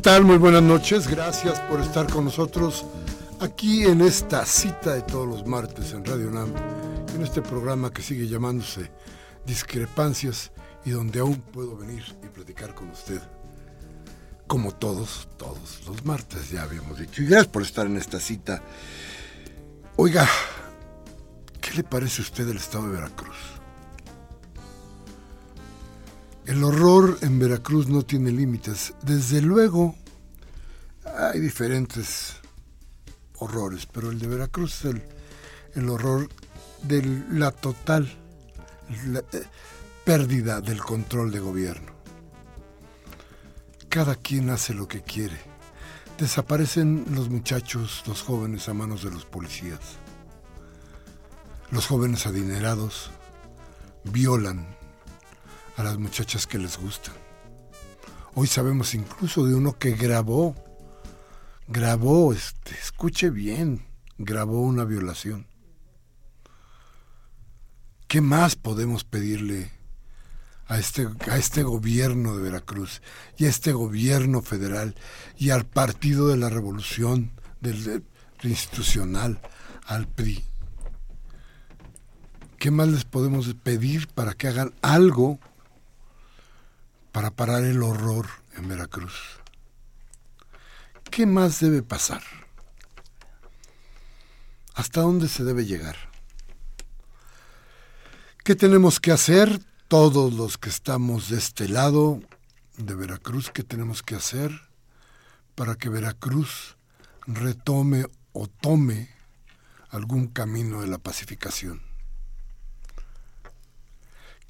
Tal? Muy buenas noches. Gracias por estar con nosotros aquí en esta cita de todos los martes en Radio NAM, en este programa que sigue llamándose Discrepancias y donde aún puedo venir y platicar con usted. Como todos, todos los martes, ya habíamos dicho. Y gracias por estar en esta cita. Oiga, ¿qué le parece a usted el estado de Veracruz? El horror en Veracruz no tiene límites. Desde luego, hay diferentes horrores, pero el de Veracruz es el, horror de la total eh, pérdida del control de gobierno. Cada quien hace lo que quiere. Desaparecen los muchachos, los jóvenes a manos de los policías. Los jóvenes adinerados violan a las muchachas que les gustan. Hoy sabemos incluso de uno que grabó, grabó, este, escuche bien, grabó una violación. ¿Qué más podemos pedirle a este, a este gobierno de Veracruz y a este gobierno federal y al Partido de la Revolución del, institucional, al PRI? ¿Qué más les podemos pedir para que hagan algo para parar el horror en Veracruz. ¿Qué más debe pasar? ¿Hasta dónde se debe llegar? ¿Qué tenemos que hacer todos los que estamos de este lado de Veracruz? ¿Qué tenemos que hacer para que Veracruz retome o tome algún camino de la pacificación?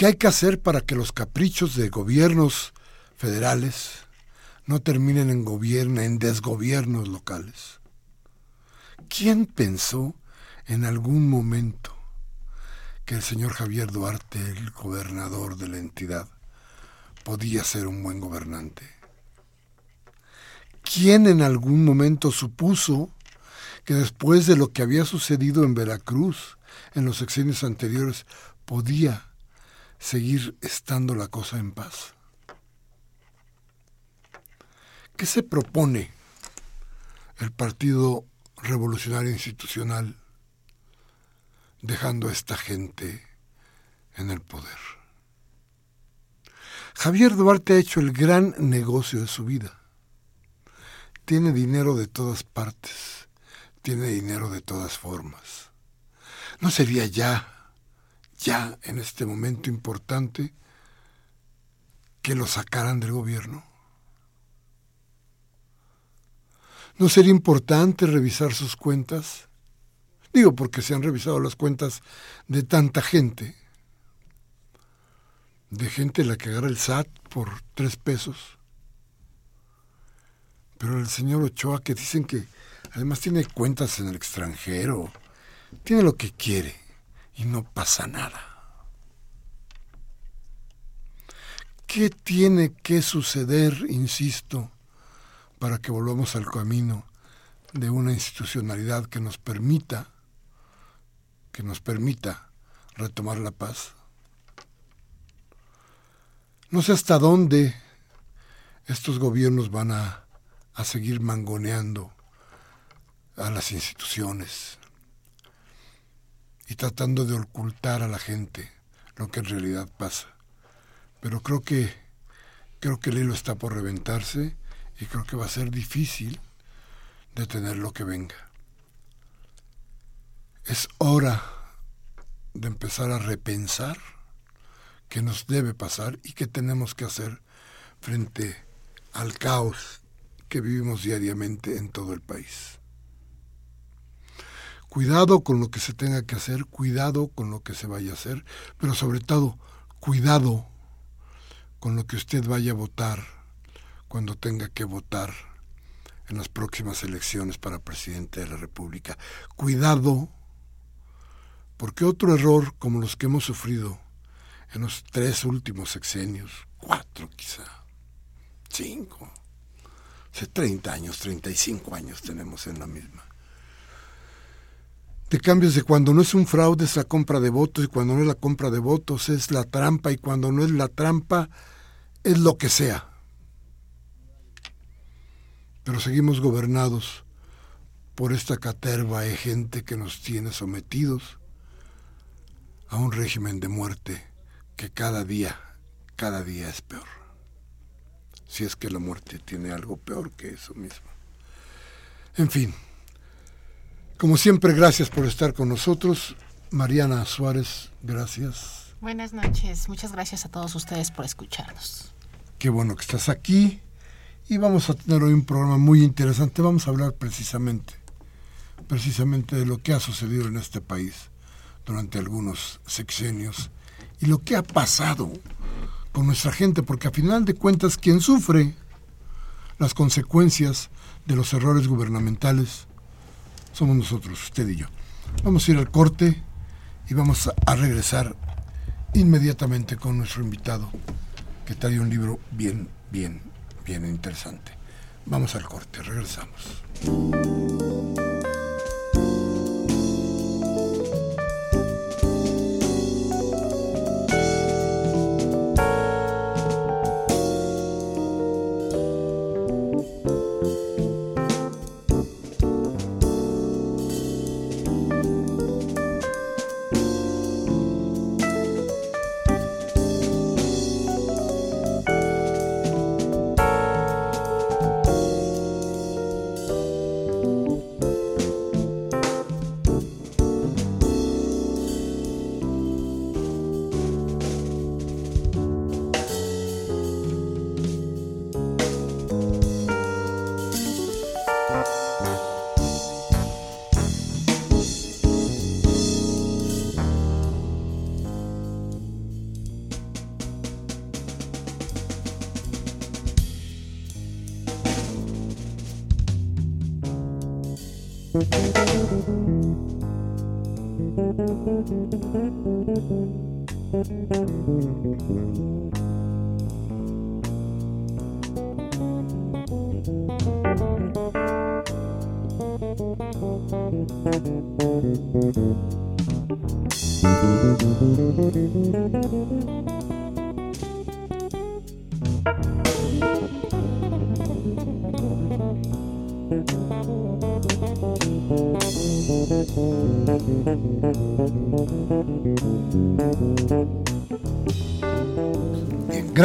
¿Qué hay que hacer para que los caprichos de gobiernos federales no terminen en gobierno, en desgobiernos locales? ¿Quién pensó en algún momento que el señor Javier Duarte, el gobernador de la entidad, podía ser un buen gobernante? ¿Quién en algún momento supuso que después de lo que había sucedido en Veracruz en los sexenios anteriores podía seguir estando la cosa en paz. ¿Qué se propone el Partido Revolucionario Institucional dejando a esta gente en el poder? Javier Duarte ha hecho el gran negocio de su vida. Tiene dinero de todas partes, tiene dinero de todas formas. ¿No sería ya ya en este momento importante que lo sacaran del gobierno? ¿No sería importante revisar sus cuentas? Digo, porque se han revisado las cuentas de tanta gente, de gente la que agarra el SAT por tres pesos. Pero el señor Ochoa, que dicen que además tiene cuentas en el extranjero, tiene lo que quiere y no pasa nada. ¿Qué tiene que suceder, insisto, para que volvamos al camino de una institucionalidad que nos permita, que nos permita retomar la paz? No sé hasta dónde estos gobiernos van a, a seguir mangoneando a las instituciones y tratando de ocultar a la gente lo que en realidad pasa. Pero creo que creo que el hilo está por reventarse y creo que va a ser difícil detener lo que venga. Es hora de empezar a repensar qué nos debe pasar y qué tenemos que hacer frente al caos que vivimos diariamente en todo el país. Cuidado con lo que se tenga que hacer, cuidado con lo que se vaya a hacer, pero sobre todo, cuidado con lo que usted vaya a votar cuando tenga que votar en las próximas elecciones para presidente de la República. Cuidado, porque otro error como los que hemos sufrido en los tres últimos sexenios, cuatro quizá, cinco, hace 30 años, 35 años tenemos en la misma. De cambios de cuando no es un fraude es la compra de votos y cuando no es la compra de votos es la trampa y cuando no es la trampa es lo que sea. Pero seguimos gobernados por esta caterva de gente que nos tiene sometidos a un régimen de muerte que cada día, cada día es peor. Si es que la muerte tiene algo peor que eso mismo. En fin, como siempre, gracias por estar con nosotros. Mariana Suárez, gracias. Buenas noches, muchas gracias a todos ustedes por escucharnos. Qué bueno que estás aquí y vamos a tener hoy un programa muy interesante. Vamos a hablar precisamente, precisamente de lo que ha sucedido en este país durante algunos sexenios y lo que ha pasado con nuestra gente, porque a final de cuentas quien sufre las consecuencias de los errores gubernamentales somos nosotros, usted y yo. Vamos a ir al corte y vamos a regresar inmediatamente con nuestro invitado que trae un libro bien, bien, bien interesante. Vamos al corte, regresamos.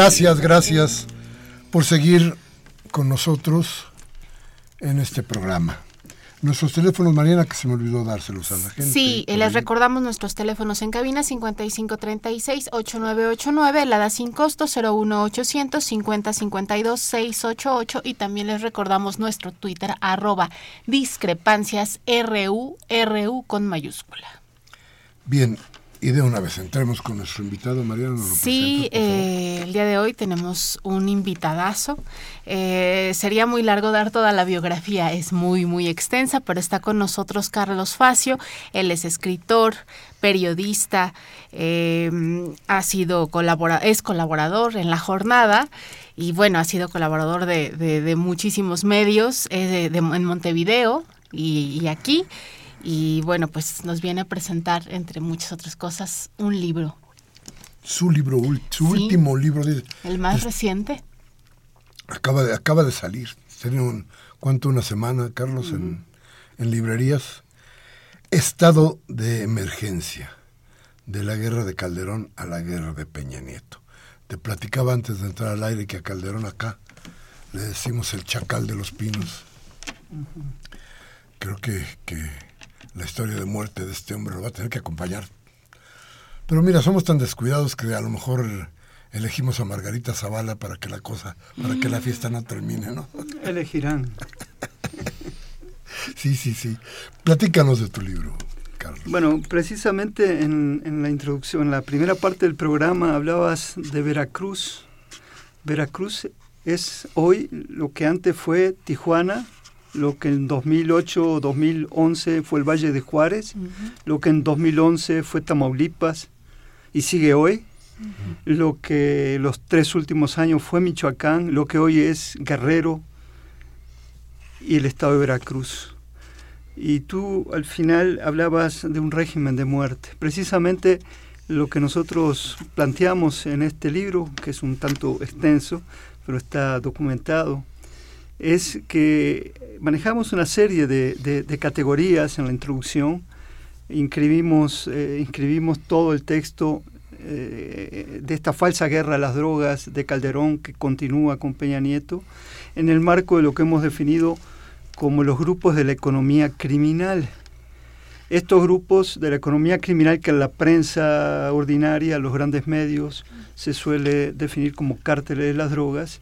Gracias, gracias por seguir con nosotros en este programa. Nuestros teléfonos, Mariana, que se me olvidó dárselos a la gente. Sí, les recordamos nuestros teléfonos en cabina 5536-8989, la da sin costo 01800 5052 688 y también les recordamos nuestro Twitter arroba discrepancias RU, RU con mayúscula. Bien, y de una vez entremos con nuestro invitado, Mariano. sí, eh, el día de hoy tenemos un invitadazo. Eh, sería muy largo dar toda la biografía, es muy, muy extensa, pero está con nosotros Carlos Facio. Él es escritor, periodista, eh, ha sido colabora es colaborador en La Jornada y bueno, ha sido colaborador de, muchísimos medios en Montevideo y, y aquí. Y bueno, pues nos viene a presentar, entre muchas otras cosas, un libro. Su libro, su último libro. el más reciente. Acaba de, acaba de salir. tenía un, ¿cuánto? Una semana, Carlos, en, en librerías. Estado de emergencia, de la guerra de Calderón a la guerra de Peña Nieto. Te platicaba antes de entrar al aire que a Calderón acá le decimos el chacal de los pinos. Creo que, que la historia de muerte de este hombre lo va a tener que acompañar. Pero mira, somos tan descuidados que a lo mejor elegimos a Margarita Zavala para que la cosa, para que la fiesta no termine, ¿no? Elegirán. sí, sí, sí. Platícanos de tu libro. Carlos. Bueno, precisamente en, en, la introducción, en la primera parte del programa hablabas de Veracruz. Veracruz es hoy lo que antes fue Tijuana, lo que en 2008 o 2011 fue el Valle de Juárez, uh -huh. lo que en 2011 fue Tamaulipas y sigue hoy, uh -huh. lo que los tres últimos años fue Michoacán, lo que hoy es Guerrero y el estado de Veracruz. Y tú al final hablabas de un régimen de muerte. Precisamente lo que nosotros planteamos en este libro, que es un tanto extenso, pero está documentado, es que manejamos una serie de, de, de categorías en la introducción, inscribimos, eh, inscribimos todo el texto eh, de esta falsa guerra a las drogas de Calderón que continúa con Peña Nieto, en el marco de lo que hemos definido como los grupos de la economía criminal. Estos grupos de la economía criminal que la prensa ordinaria, los grandes medios, se suele definir como cárteles de las drogas,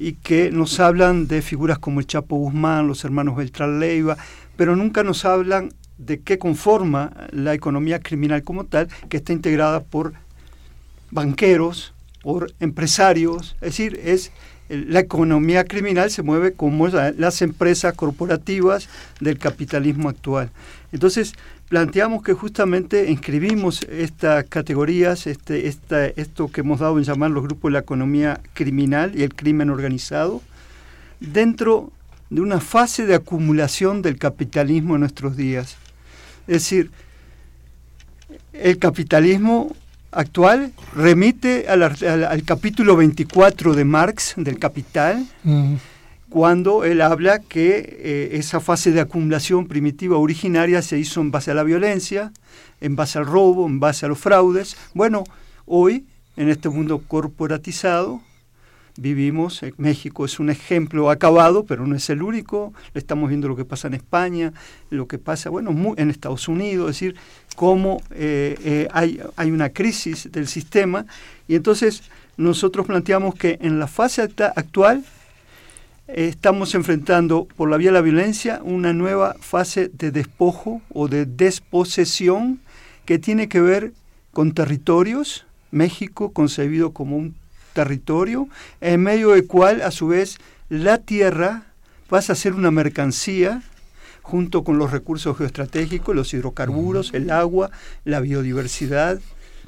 y que nos hablan de figuras como el Chapo Guzmán, los hermanos Beltrán Leiva, pero nunca nos hablan de qué conforma la economía criminal como tal, que está integrada por banqueros, por empresarios, es decir, es la economía criminal se mueve como las empresas corporativas del capitalismo actual. Entonces, planteamos que justamente inscribimos estas categorías, este, esta, esto que hemos dado en llamar los grupos de la economía criminal y el crimen organizado, dentro de una fase de acumulación del capitalismo en nuestros días. Es decir, el capitalismo actual remite al, capítulo 24 de Marx del Capital, cuando él habla que eh, esa fase de acumulación primitiva originaria se hizo en base a la violencia, en base al robo, en base a los fraudes. Bueno, hoy, en este mundo corporatizado, vivimos, en México es un ejemplo acabado, pero no es el único, estamos viendo lo que pasa en España, lo que pasa, bueno, en Estados Unidos, es decir, cómo eh, eh, hay, hay una crisis del sistema, y entonces nosotros planteamos que en la fase actual estamos enfrentando por la vía de la violencia una nueva fase de despojo o de desposesión que tiene que ver con territorios, México concebido como un territorio, en medio del cual a su vez la tierra pasa a ser una mercancía junto con los recursos geoestratégicos, los hidrocarburos, el agua, la biodiversidad,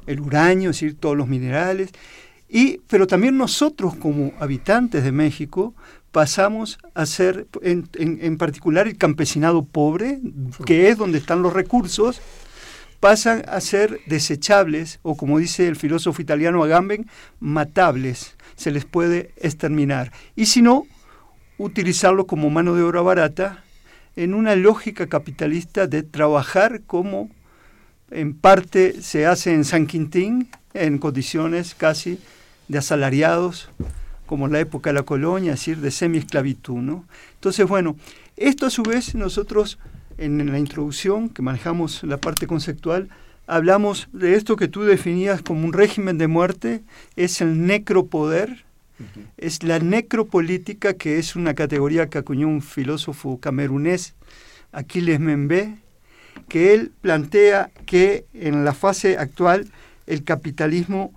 el uranio, es decir, todos los minerales. Y, pero también nosotros como habitantes de México pasamos a ser, en, en, en, particular el campesinado pobre, que es donde están los recursos, pasan a ser desechables, o como dice el filósofo italiano Agamben, matables, se les puede exterminar. Y si no, utilizarlo como mano de obra barata en una lógica capitalista de trabajar como en parte se hace en San Quintín, en condiciones casi de asalariados, como la época de la colonia, es decir, de semi-esclavitud. ¿no? Entonces, bueno, esto a su vez nosotros en la introducción, que manejamos la parte conceptual, hablamos de esto que tú definías como un régimen de muerte, es el necropoder, uh -huh. es la necropolítica, que es una categoría que acuñó un filósofo camerunés, Aquiles Membe, que él plantea que en la fase actual el capitalismo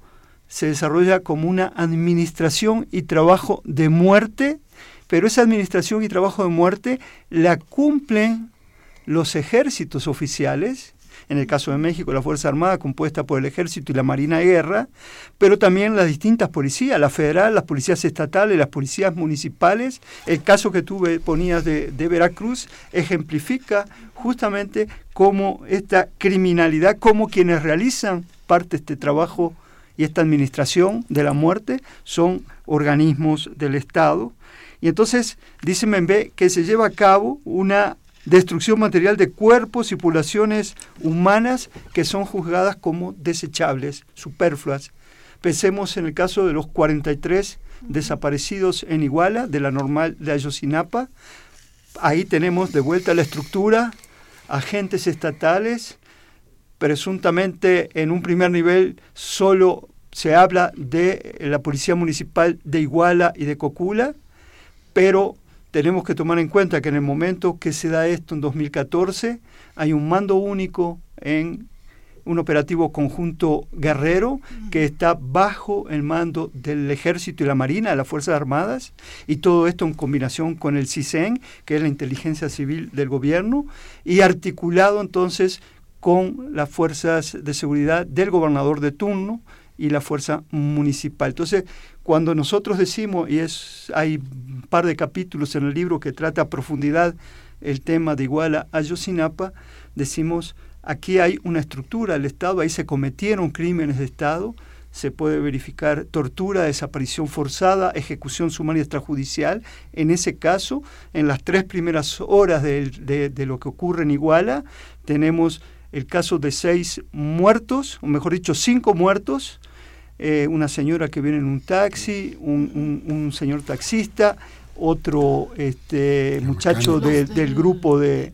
se desarrolla como una administración y trabajo de muerte, pero esa administración y trabajo de muerte la cumplen los ejércitos oficiales, en el caso de México la Fuerza Armada compuesta por el Ejército y la Marina de Guerra, pero también las distintas policías, la federal, las policías estatales, las policías municipales. El caso que tú ponías de, de Veracruz ejemplifica justamente cómo esta criminalidad, cómo quienes realizan parte de este trabajo y esta administración de la muerte son organismos del Estado Y entonces dice Membe que se lleva a cabo una destrucción material de cuerpos y poblaciones humanas que son juzgadas como desechables, superfluas. Pensemos en el caso de los 43 desaparecidos en Iguala, de la normal de Ayosinapa. Ahí tenemos de vuelta la estructura, agentes estatales, presuntamente en un primer nivel solo se habla de la Policía Municipal de Iguala y de Cocula, pero tenemos que tomar en cuenta que en el momento que se da esto en 2014 hay un mando único en un operativo conjunto guerrero que está bajo el mando del ejército y la marina, de las Fuerzas Armadas, y todo esto en combinación con el CISEN, que es la inteligencia civil del gobierno, y articulado entonces con las fuerzas de seguridad del gobernador de turno y la fuerza municipal. Entonces, cuando nosotros decimos, y es hay un par de capítulos en el libro que trata a profundidad el tema de Iguala a Yosinapa, decimos, aquí hay una estructura del Estado, ahí se cometieron crímenes de Estado, se puede verificar tortura, desaparición forzada, ejecución sumaria extrajudicial. En ese caso, en las tres primeras horas de, de lo que ocurre en Iguala, tenemos el caso de seis muertos, o mejor dicho, cinco muertos, eh, una señora que viene en un taxi, un, señor taxista, otro este, muchacho del, grupo de,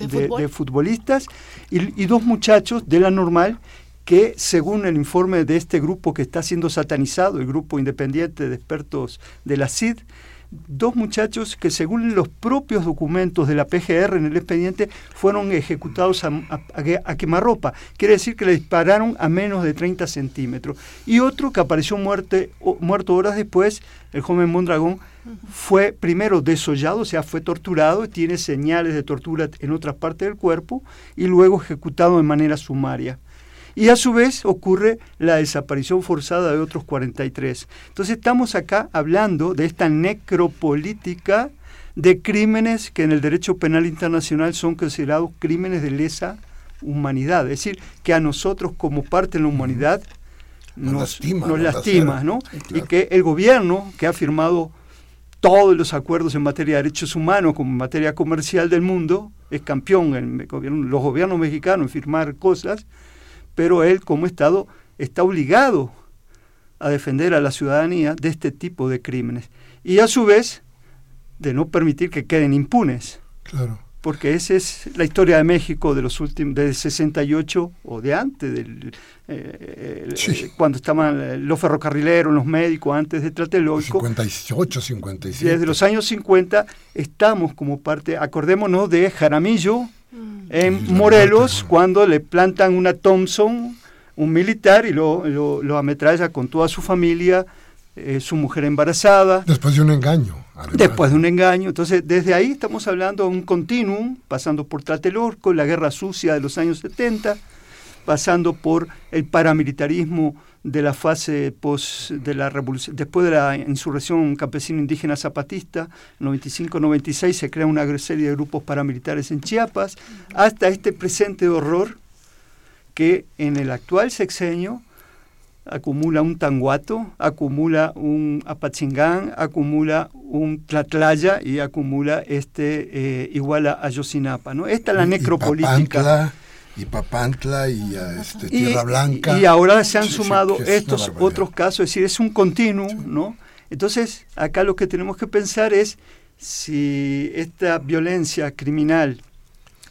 futbolistas y, dos muchachos de la normal que según el informe de este grupo que está siendo satanizado, el grupo independiente de expertos de la CID, dos muchachos que según los propios documentos de la PGR en el expediente fueron ejecutados a, quemarropa. Quiere decir que le dispararon a menos de 30 centímetros. Y otro que apareció muerte, muerto horas después, el joven Mondragón, fue primero desollado, o sea, fue torturado, tiene señales de tortura en otras partes del cuerpo, y luego ejecutado de manera sumaria y a su vez ocurre la desaparición forzada de otros 43. Entonces estamos acá hablando de esta necropolítica de crímenes que en el derecho penal internacional son considerados crímenes de lesa humanidad, es decir, que a nosotros como parte de la humanidad nos, lastima, ¿no? Y que el gobierno que ha firmado todos los acuerdos en materia de derechos humanos como en materia comercial del mundo, es campeón en los gobiernos mexicanos en firmar cosas, pero él como Estado está obligado a defender a la ciudadanía de este tipo de crímenes y a su vez de no permitir que queden impunes. Claro. Porque esa es la historia de México de los últimos, del 68 o de antes, del, eh, eh, cuando estaban los ferrocarrileros, los médicos, antes de Tlatelolco. 58, 57. Desde los años 50 estamos como parte, acordémonos de Jaramillo, en Morelos cuando le plantan una Thompson, un militar, y lo, lo, ametralla con toda su familia, eh, su mujer embarazada. Después de un engaño. Después de un engaño. Entonces, desde ahí estamos hablando de un continuum, pasando por Tlatelolco, la guerra sucia de los años 70, pasando por el paramilitarismo de la fase post de la revolución, después de la insurrección campesino indígena zapatista, 95-96 se crea una serie de grupos paramilitares en Chiapas, hasta este presente horror que en el actual sexenio acumula un tanguato, acumula un apachingán, acumula un tlatlaya y acumula este eh, igual a Ayosinapa. ¿no? Esta es la necropolítica y Papantla y este, Tierra Blanca. Y, ahora se han sumado estos otros casos, es decir, es un continuo, ¿no? Entonces, acá lo que tenemos que pensar es si esta violencia criminal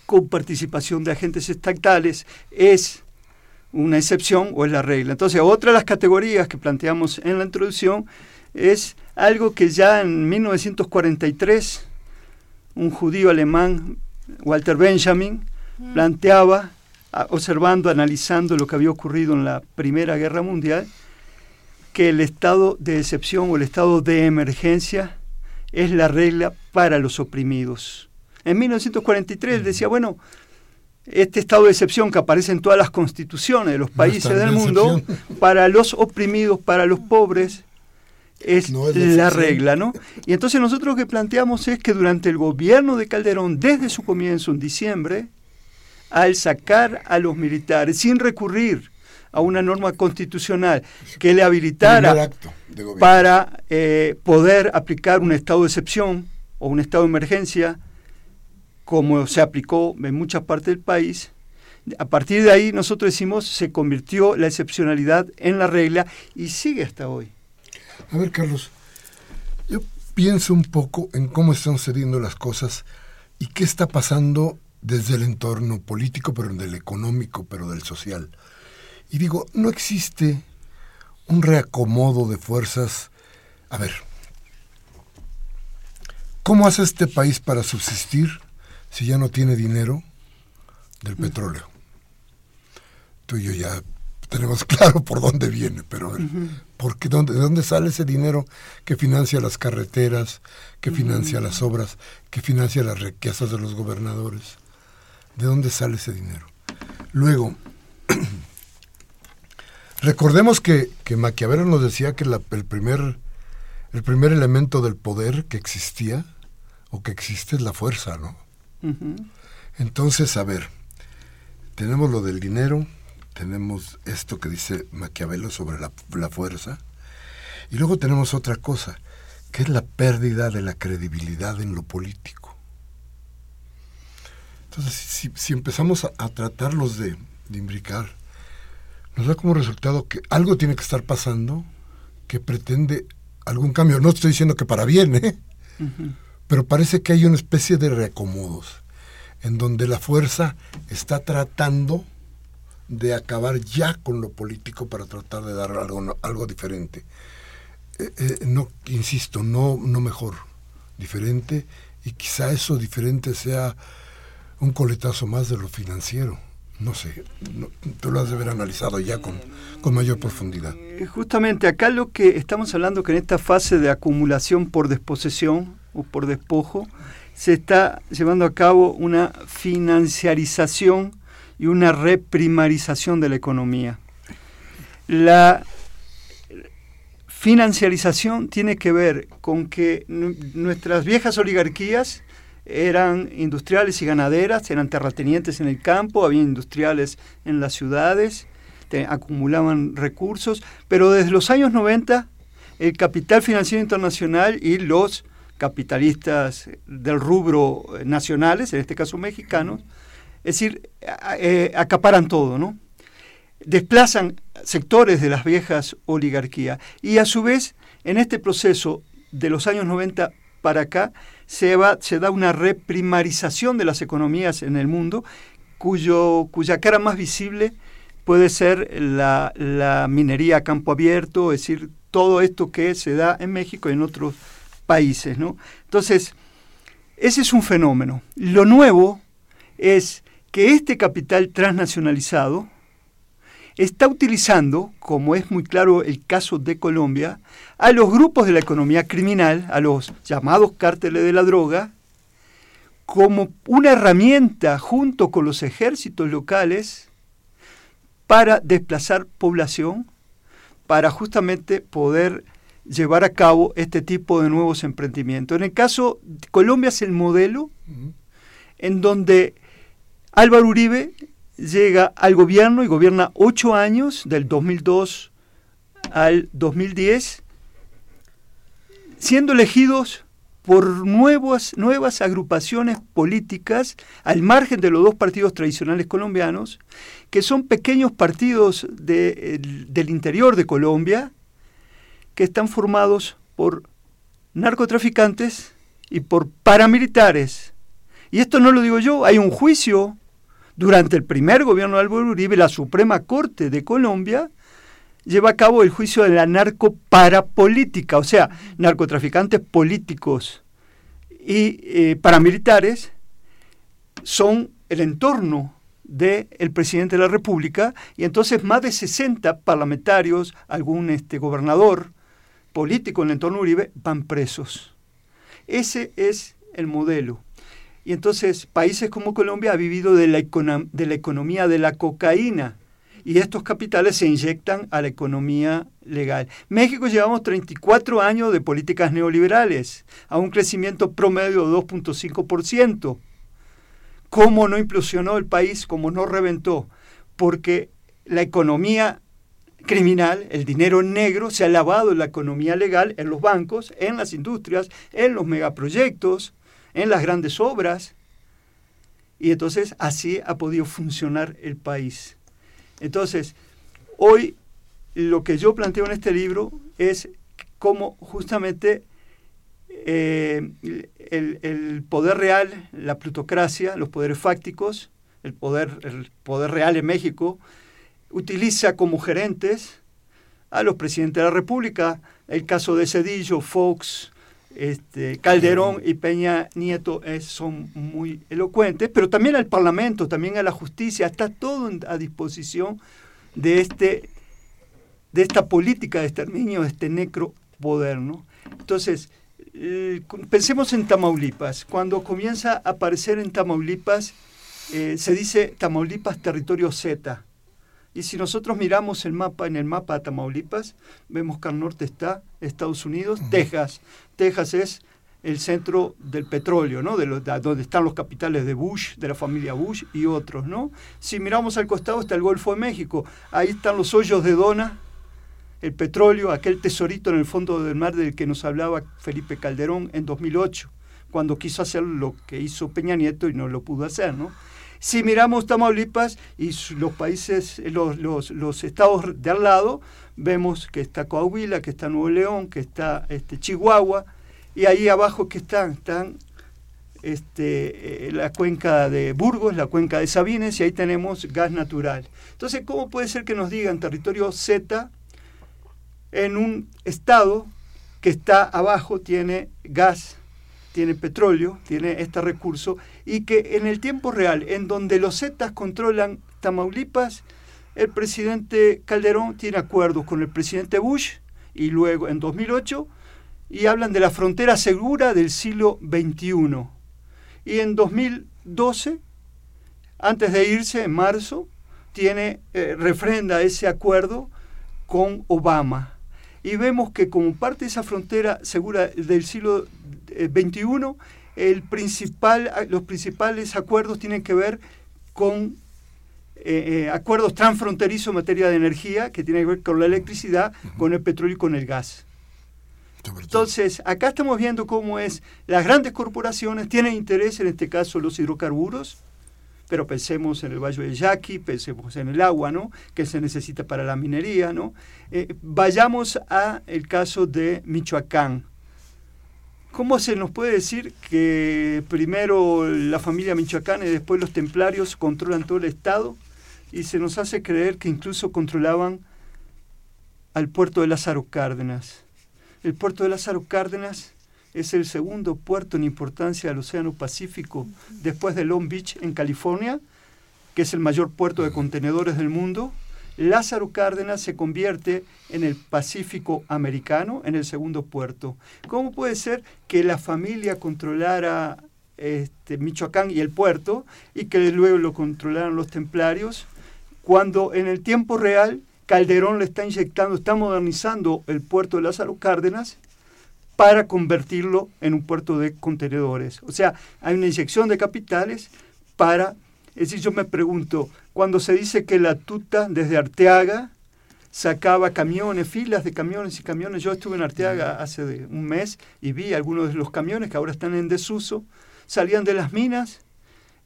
con participación de agentes estatales es una excepción o es la regla. Entonces, otra de las categorías que planteamos en la introducción es algo que ya en 1943 un judío alemán, Walter Benjamin, planteaba, observando, analizando lo que había ocurrido en la Primera Guerra Mundial, que el estado de excepción o el estado de emergencia es la regla para los oprimidos. En 1943 decía, bueno, este estado de excepción que aparece en todas las constituciones de los países del mundo, para los oprimidos, para los pobres, es, la regla, ¿no? Y entonces nosotros lo que planteamos es que durante el gobierno de Calderón, desde su comienzo en diciembre, al sacar a los militares sin recurrir a una norma constitucional que le habilitara para eh, poder aplicar un estado de excepción o un estado de emergencia, como se aplicó en muchas partes del país, a partir de ahí nosotros decimos se convirtió la excepcionalidad en la regla y sigue hasta hoy. A ver, Carlos, yo pienso un poco en cómo están sucediendo las cosas y qué está pasando desde el entorno político, pero del económico, pero del social. Y digo, no existe un reacomodo de fuerzas. A ver, ¿cómo hace este país para subsistir si ya no tiene dinero del mm. petróleo? Tú y yo ya tenemos claro por dónde viene, pero a ver, dónde, ¿de dónde sale ese dinero que financia las carreteras, que financia las obras, que financia las riquezas de los gobernadores? ¿De dónde sale ese dinero? Luego, recordemos que, que, Maquiavelo nos decía que el, primer, el primer elemento del poder que existía o que existe es la fuerza, ¿no? Entonces, a ver, tenemos lo del dinero, tenemos esto que dice Maquiavelo sobre la, la fuerza, y luego tenemos otra cosa, que es la pérdida de la credibilidad en lo político. Entonces, si, empezamos a, tratarlos de, imbricar, nos da como resultado que algo tiene que estar pasando que pretende algún cambio. No estoy diciendo que para bien, ¿eh? pero parece que hay una especie de reacomodos en donde la fuerza está tratando de acabar ya con lo político para tratar de dar algo, algo diferente. Eh, eh, no, insisto, no, no mejor, diferente, y quizá eso diferente sea un coletazo más de lo financiero. No sé, tú lo has de haber analizado ya con, con mayor profundidad. Eh, justamente acá lo que estamos hablando que en esta fase de acumulación por desposesión o por despojo, se está llevando a cabo una financiarización y una reprimarización de la economía. La financiarización tiene que ver con que nuestras viejas oligarquías eran industriales y ganaderas, eran terratenientes en el campo, había industriales en las ciudades, acumulaban recursos, pero desde los años 90 el capital financiero internacional y los capitalistas del rubro nacionales, en este caso mexicanos, es decir, eh, acaparan todo, ¿no? Desplazan sectores de las viejas oligarquías y a su vez en este proceso de los años 90 para acá se, va, se da una reprimarización de las economías en el mundo, cuyo, cuya cara más visible puede ser la, minería a campo abierto, es decir, todo esto que se da en México y en otros países. ¿no? Entonces, ese es un fenómeno. Lo nuevo es que este capital transnacionalizado está utilizando, como es muy claro el caso de Colombia, a los grupos de la economía criminal, a los llamados cárteles de la droga, como una herramienta junto con los ejércitos locales para desplazar población, para justamente poder llevar a cabo este tipo de nuevos emprendimientos. En el caso, de Colombia es el modelo en donde Álvaro Uribe llega al gobierno y gobierna ocho años, del 2002 al 2010, siendo elegidos por nuevas, nuevas agrupaciones políticas al margen de los dos partidos tradicionales colombianos, que son pequeños partidos del interior de Colombia, que están formados por narcotraficantes y por paramilitares. Y esto no lo digo yo, hay un juicio durante el primer gobierno de Álvaro Uribe, la Suprema Corte de Colombia lleva a cabo el juicio de la narcoparapolítica, o sea, narcotraficantes políticos y eh, paramilitares son el entorno del presidente de la República y entonces más de 60 parlamentarios, algún este, gobernador político en el entorno Uribe van presos. Ese es el modelo. Y entonces países como Colombia ha vivido de la, de la economía de la cocaína y estos capitales se inyectan a la economía legal. México llevamos 34 años de políticas neoliberales, a un crecimiento promedio de 2.5%. ¿Cómo no implosionó el país? ¿Cómo no reventó? Porque la economía criminal, el dinero negro, se ha lavado en la economía legal, en los bancos, en las industrias, en los megaproyectos, en las grandes obras. Y entonces así ha podido funcionar el país. Entonces, hoy lo que yo planteo en este libro es cómo justamente eh, el, poder real, la plutocracia, los poderes fácticos, el poder, el poder real en México, utiliza como gerentes a los presidentes de la República. El caso de Cedillo, Fox, este, Calderón y Peña Nieto son muy elocuentes, pero también al Parlamento, también a la justicia, está todo a disposición de, este, de esta política de exterminio, de este necropoder. ¿no? Entonces, eh, pensemos en Tamaulipas. Cuando comienza a aparecer en Tamaulipas, eh, se dice Tamaulipas territorio Z. Y si nosotros miramos el mapa, en el mapa de Tamaulipas, vemos que al norte está Estados Unidos, Texas. Texas es el centro del petróleo, ¿no? De, donde están los capitales de Bush, de la familia Bush y otros, ¿no? Si miramos al costado está el Golfo de México, ahí están los hoyos de Dona, el petróleo, aquel tesorito en el fondo del mar del que nos hablaba Felipe Calderón en 2008, cuando quiso hacer lo que hizo Peña Nieto y no lo pudo hacer, ¿no? Si miramos Tamaulipas y los países, los, los, estados de al lado, vemos que está Coahuila, que está Nuevo León, que está este, Chihuahua, y ahí abajo que están, están este, eh, la cuenca de Burgos, la cuenca de Sabines, y ahí tenemos gas natural. Entonces, ¿cómo puede ser que nos digan territorio Z en un estado que está abajo, tiene gas tiene petróleo, tiene este recurso, y que en el tiempo real, en donde los Zetas controlan Tamaulipas, el presidente Calderón tiene acuerdos con el presidente Bush y luego en 2008 y hablan de la frontera segura del siglo XXI. Y en 2012, antes de irse, en marzo, tiene, eh, refrenda ese acuerdo con Obama. Y vemos que como parte de esa frontera segura del siglo 21, el principal, los principales acuerdos tienen que ver con eh, eh, acuerdos transfronterizos en materia de energía, que tienen que ver con la electricidad, con el petróleo y con el gas. Entonces, acá estamos viendo cómo es, las grandes corporaciones tienen interés, en este caso los hidrocarburos, pero pensemos en el Valle del Yaqui, pensemos en el agua, ¿no? Que se necesita para la minería, ¿no? Eh, vayamos a el caso de Michoacán. ¿Cómo se nos puede decir que primero la familia michoacana y después los templarios controlan todo el Estado? Y se nos hace creer que incluso controlaban al puerto de Lázaro Cárdenas. El puerto de Lázaro Cárdenas es el segundo puerto en importancia del Océano Pacífico después de Long Beach en California, que es el mayor puerto de contenedores del mundo Lázaro Cárdenas se convierte en el Pacífico americano, en el segundo puerto. ¿Cómo puede ser que la familia controlara este, Michoacán y el puerto y que luego lo controlaran los templarios, cuando en el tiempo real Calderón le está inyectando, está modernizando el puerto de Lázaro Cárdenas para convertirlo en un puerto de contenedores. O sea, hay una inyección de capitales para es decir, yo me pregunto, cuando se dice que la tuta desde Arteaga sacaba camiones, filas de camiones y camiones, yo estuve en Arteaga hace un mes y vi algunos de los camiones que ahora están en desuso, salían de las minas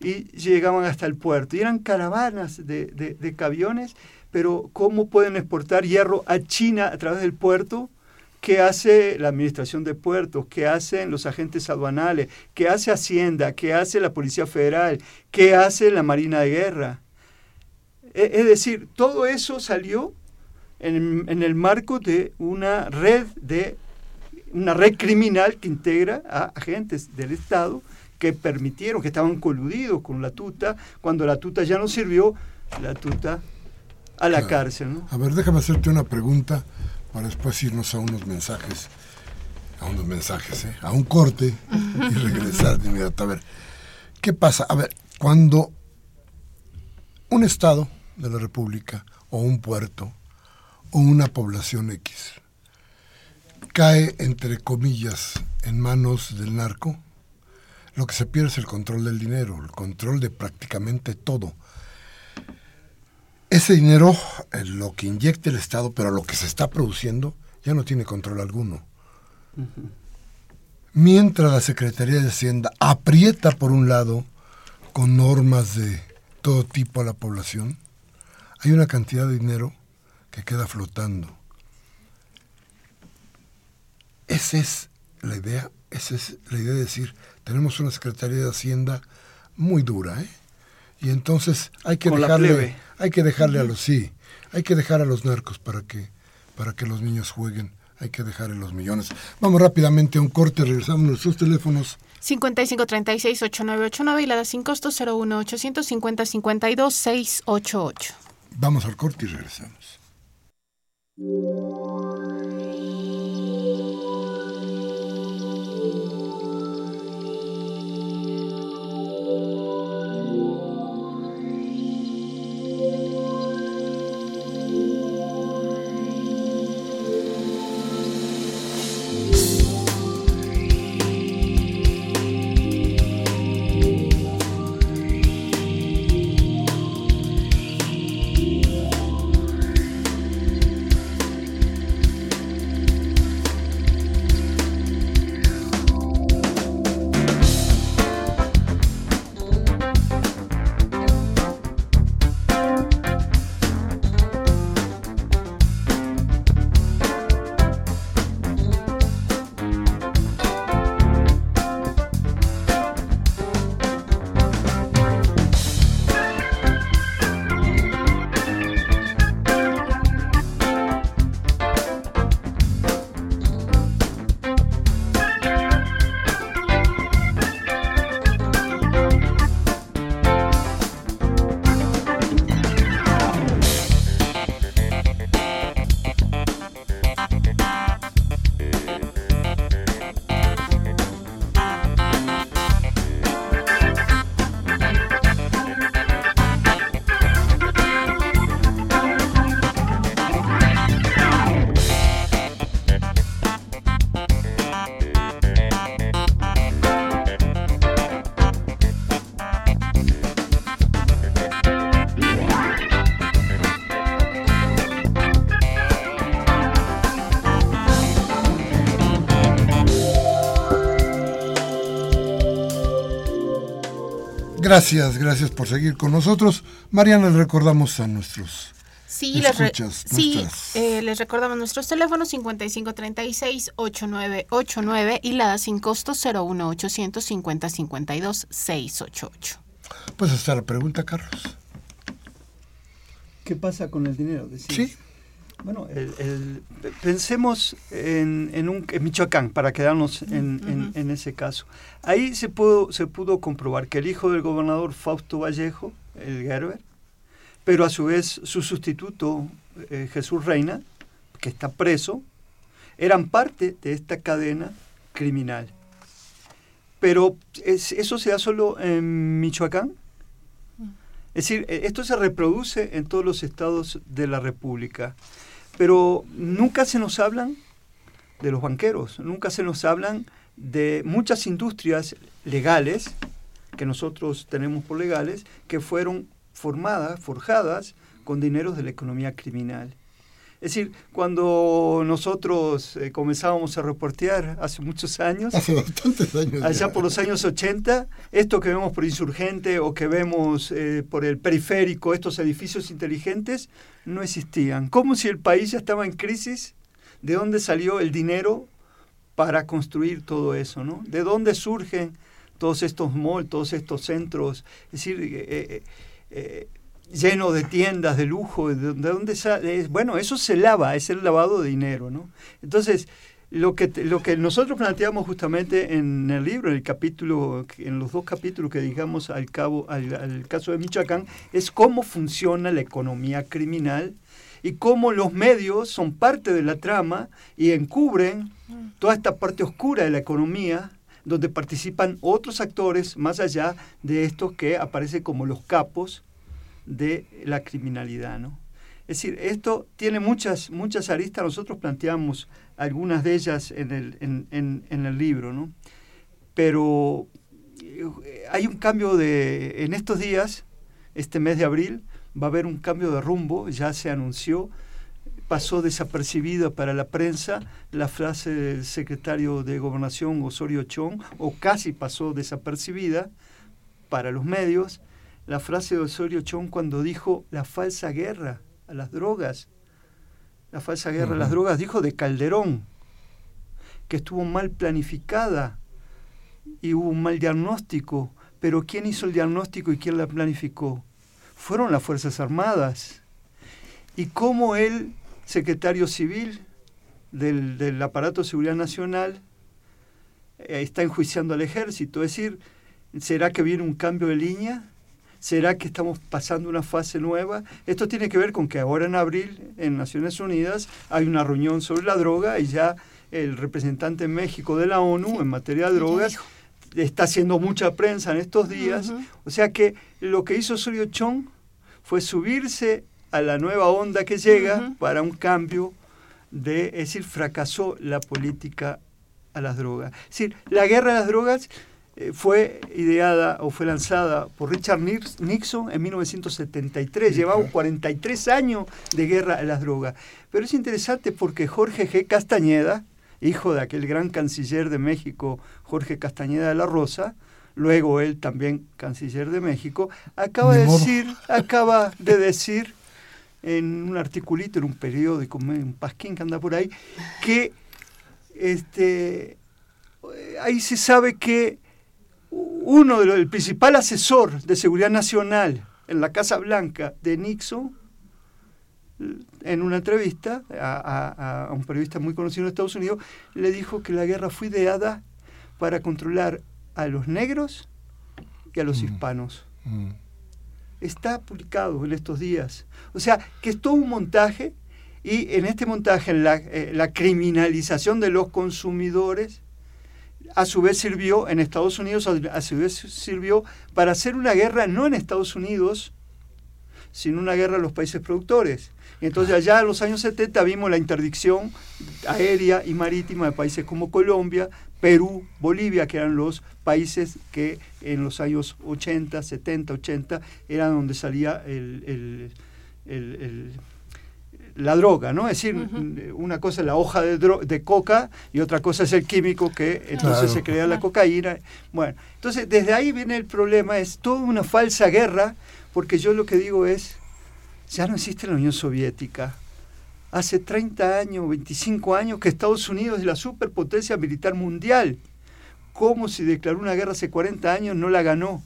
y llegaban hasta el puerto. Y eran caravanas de, de camiones, pero ¿cómo pueden exportar hierro a China a través del puerto? ¿Qué hace la Administración de Puertos? ¿Qué hacen los agentes aduanales? ¿Qué hace Hacienda? ¿Qué hace la Policía Federal? ¿Qué hace la Marina de Guerra? E, es decir, todo eso salió en, el marco de una red de una red criminal que integra a agentes del Estado que permitieron, que estaban coludidos con la tuta, cuando la tuta ya no sirvió, la tuta a la cárcel. A ver, déjame hacerte una pregunta para después irnos a unos mensajes, a unos mensajes, ¿eh? a un corte y regresar de inmediato. A ver, ¿qué pasa? A ver, cuando un estado de la República o un puerto o una población X. Cae, entre comillas, en manos del narco, lo que se pierde es el control del dinero, el control de prácticamente todo. Ese dinero, lo que inyecta el Estado, pero lo que se está produciendo, ya no tiene control alguno. Mientras la Secretaría de Hacienda aprieta por un lado con normas de todo tipo a la población, hay una cantidad de dinero que queda flotando. Esa es la idea, esa es la idea de decir, tenemos una Secretaría de Hacienda muy dura, ¿eh? Y entonces hay que dejarle, hay que dejarle a los sí, hay que dejar a los narcos para que para que los niños jueguen, hay que dejarle los millones. Vamos rápidamente a un corte, regresamos a nuestros teléfonos. 5536-8989 y la da sin costo 01850-52-688. Vamos al corte y regresamos. Gracias, gracias por seguir con nosotros. Mariana, le recordamos a nuestros Sí, les, sí eh, les recordamos nuestros teléfonos 5536-8989 y la da sin costo 01850-52-688. Pues hasta la pregunta, Carlos. ¿Qué pasa con el dinero? Sí. Bueno, el, pensemos en, un, Michoacán, para quedarnos en, ese caso. Ahí se pudo, se pudo comprobar que el hijo del gobernador Fausto Vallejo, el Gerber, pero a su vez su sustituto, eh, Jesús Reina, que está preso, eran parte de esta cadena criminal. Pero eso se da solo en Michoacán. Es decir, e, esto se reproduce en todos los estados de la República. Pero nunca se nos hablan de los banqueros, nunca se nos hablan de muchas industrias legales que nosotros tenemos por legales, que fueron formadas, forjadas con dineros de la economía criminal. Es decir, cuando nosotros eh, comenzábamos a reportear hace muchos años, hace bastantes años, allá por los años 80, esto que vemos por Insurgente o que vemos eh, por el periférico, estos edificios inteligentes, no existían. Como si el país ya estaba en crisis, ¿de dónde salió el dinero para construir todo eso? ¿no? ¿De dónde surgen todos estos malls, todos estos centros? Es decir, eh, lleno de tiendas de lujo, ¿de, dónde sale? Bueno, eso se lava, es el lavado de dinero, ¿no? Entonces, lo que, lo que nosotros planteamos justamente en el libro, en el capítulo, en los dos capítulos que digamos al cabo, al, caso de Michoacán, es cómo funciona la economía criminal y cómo los medios son parte de la trama y encubren toda esta parte oscura de la economía donde participan otros actores más allá de estos que aparecen como los capos de la criminalidad. ¿no? Es decir, esto tiene muchas, muchas aristas, nosotros planteamos algunas de ellas en el, en, el libro, ¿no? pero eh, hay un cambio de, en estos días, este mes de abril, va a haber un cambio de rumbo, ya se anunció, pasó desapercibida para la prensa la frase del secretario de Gobernación Osorio Chong, o casi pasó desapercibida para los medios, la frase de Osorio Chong cuando dijo la falsa guerra a las drogas. La falsa guerra a las drogas dijo de Calderón, que estuvo mal planificada y hubo un mal diagnóstico. Pero ¿quién hizo el diagnóstico y quién la planificó? Fueron las Fuerzas Armadas. Y cómo él secretario civil del, aparato de seguridad nacional eh, está enjuiciando al ejército. Es decir, ¿será que viene un cambio de línea? ¿Será que estamos pasando una fase nueva? Esto tiene que ver con que ahora en abril en Naciones Unidas hay una reunión sobre la droga y ya el representante en México de la ONU en materia de drogas está haciendo mucha prensa en estos días. O sea que lo que hizo Sorio Chong fue subirse a la nueva onda que llega para un cambio de, es decir, fracasó la política a las drogas. Es decir, la guerra a las drogas fue ideada o fue lanzada por Richard Nixon en 1973. Llevamos 43 años de guerra a las drogas. Pero es interesante porque Jorge G. Castañeda, hijo de aquel gran canciller de México, Jorge Castañeda de la Rosa, luego él también canciller de México, acaba de decir, acaba de decir en un articulito, en un periódico, un pasquín que anda por ahí, que este, ahí se sabe que uno de los, el principal asesor de seguridad nacional en la Casa Blanca de Nixon, en una entrevista a, un periodista muy conocido en Estados Unidos, le dijo que la guerra fue ideada para controlar a los negros y a los mm. hispanos. Mm está publicado en estos días. O sea, que es todo un montaje y en este montaje la, eh, la criminalización de los consumidores a su vez sirvió en Estados Unidos, a su vez sirvió para hacer una guerra no en Estados Unidos, sino una guerra a los países productores. Entonces allá en los años 70 vimos la interdicción aérea y marítima de países como Colombia, Perú, Bolivia, que eran los países que en los años 80, 70, 80 eran donde salía la droga, ¿no? Es decir, una cosa es la hoja de, de, coca y otra cosa es el químico que entonces se crea la cocaína. Bueno, entonces desde ahí viene el problema, es toda una falsa guerra, porque yo lo que digo es, ya no existe la Unión Soviética, hace 30 años, 25 años que Estados Unidos es la superpotencia militar mundial. ¿Cómo se declaró una guerra hace 40 años? No la ganó.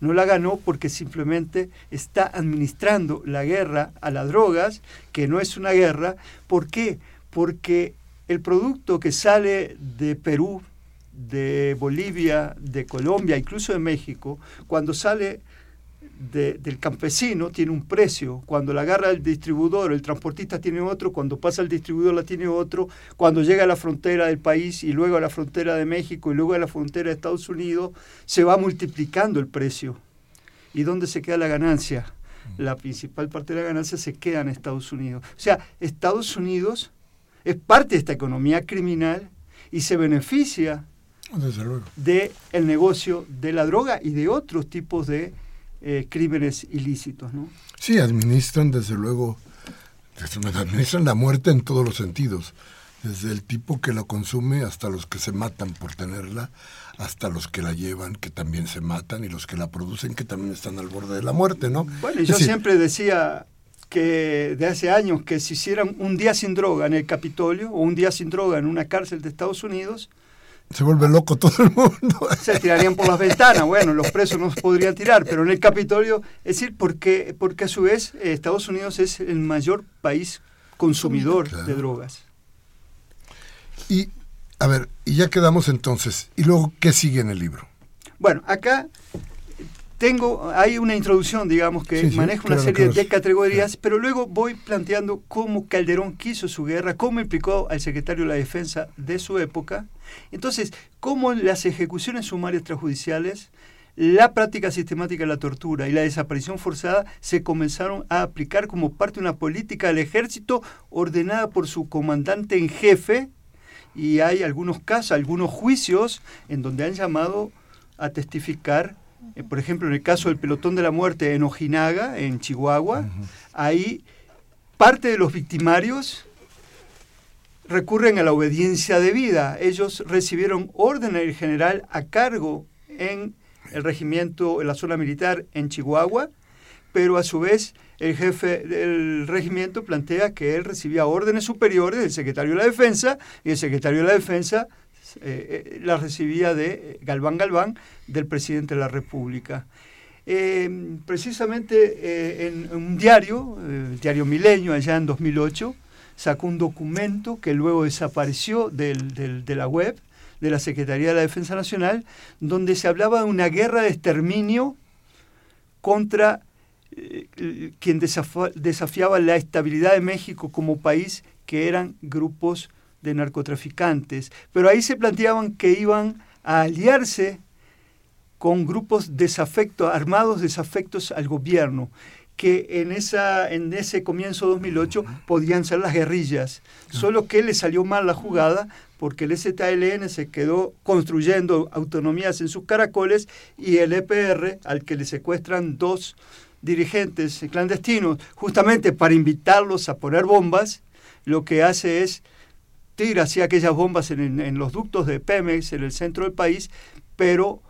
No la ganó porque simplemente está administrando la guerra a las drogas, que no es una guerra. ¿Por qué? Porque el producto que sale de Perú, de Bolivia, de Colombia, incluso de México, cuando sale del campesino tiene un precio, cuando la agarra el distribuidor, el transportista tiene otro, cuando pasa el distribuidor la tiene otro, cuando llega a la frontera del país y luego a la frontera de México y luego a la frontera de Estados Unidos, se va multiplicando el precio. ¿Y dónde se queda la ganancia? La principal parte de la ganancia se queda en Estados Unidos. O sea, Estados Unidos es parte de esta economía criminal y se beneficia del el negocio de la droga y de otros tipos de eh, crímenes ilícitos. ¿no? Sí, administran desde luego, administran la muerte en todos los sentidos, desde el tipo que la consume hasta los que se matan por tenerla, hasta los que la llevan, que también se matan, y los que la producen, que también están al borde de la muerte, ¿no? Bueno, yo siempre decía que de hace años que si hicieran un día sin droga en el Capitolio o un día sin droga en una cárcel de Estados Unidos, se vuelve loco todo el mundo. Se tirarían por las ventanas, bueno, los presos no se podrían tirar, pero en el Capitolio, es decir, porque, porque a su vez eh, Estados Unidos es el mayor país consumidor de drogas. Y, a ver, y ya quedamos entonces, ¿y luego qué sigue en el libro? Bueno, acá tengo, hay una introducción, digamos, que maneja una serie de categorías, pero luego voy planteando cómo Calderón quiso su guerra, cómo implicó al secretario de la Defensa de su época. Entonces, cómo las ejecuciones sumarias extrajudiciales, la práctica sistemática de la tortura y la desaparición forzada se comenzaron a aplicar como parte de una política del ejército ordenada por su comandante en jefe, y hay algunos casos, algunos juicios en donde han llamado a testificar. Eh, por ejemplo, en el caso del pelotón de la muerte en Ojinaga, en Chihuahua, ahí parte de los victimarios recurren a la obediencia debida. Ellos recibieron orden del general a cargo en el regimiento, en la zona militar en Chihuahua, pero a su vez el jefe del regimiento plantea que él recibía órdenes superiores del secretario de la Defensa y el secretario de la Defensa eh, eh, la recibía de Galván Galván, del presidente de la República. Eh, precisamente en un diario, el diario Milenio, allá en 2008, sacó un documento que luego desapareció de la web de la Secretaría de la Defensa Nacional, donde se hablaba de una guerra de exterminio contra quien desafiaba la estabilidad de México como país, que eran grupos de narcotraficantes. Pero ahí se planteaban que iban a aliarse con grupos desafectos, armados desafectos al gobierno, que en, esa, en ese comienzo 2008 podían ser las guerrillas. Solo que le salió mal la jugada porque el ZLN se quedó construyendo autonomías en sus caracoles y el EPR, al que le secuestran dos dirigentes clandestinos, justamente para invitarlos a poner bombas, lo que hace es tira así aquellas bombas en, los ductos de Pemex en el centro del país, pero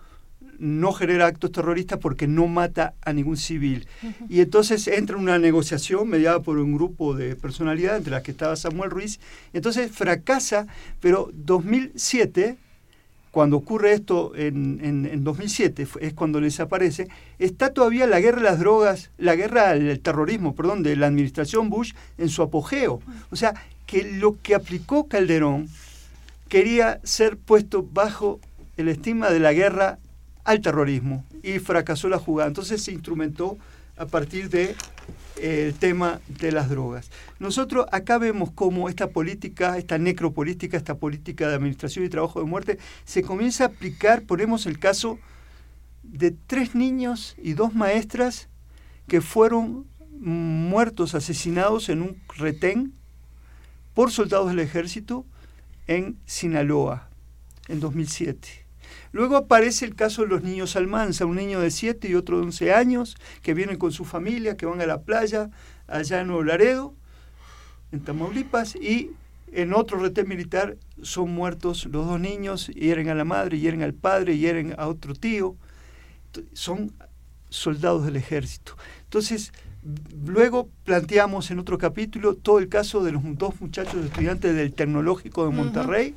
no genera actos terroristas porque no mata a ningún civil. Y entonces entra una negociación mediada por un grupo de personalidades, entre las que estaba Samuel Ruiz. Entonces fracasa, pero 2007, cuando ocurre esto en, en 2007, es cuando les aparece, está todavía la guerra de las drogas, la guerra al terrorismo, perdón, de la administración Bush en su apogeo. O sea, que lo que aplicó Calderón quería ser puesto bajo el estigma de la guerra al terrorismo y fracasó la jugada. Entonces se instrumentó a partir del de, tema de las drogas. Nosotros acá vemos cómo esta política, esta necropolítica, esta política de administración y trabajo de muerte, se comienza a aplicar, ponemos el caso de tres niños y dos maestras que fueron muertos, asesinados en un retén por soldados del ejército en Sinaloa en 2007. Luego aparece el caso de los niños Almanza, un niño de 7 y otro de 11 años que vienen con su familia, que van a la playa allá en Nuevo Laredo, en Tamaulipas, y en otro retén militar son muertos los dos niños, hieren a la madre, hieren al padre, hieren a otro tío. Son soldados del ejército. Entonces, Luego planteamos en otro capítulo todo el caso de los dos muchachos estudiantes del Tecnológico de Monterrey,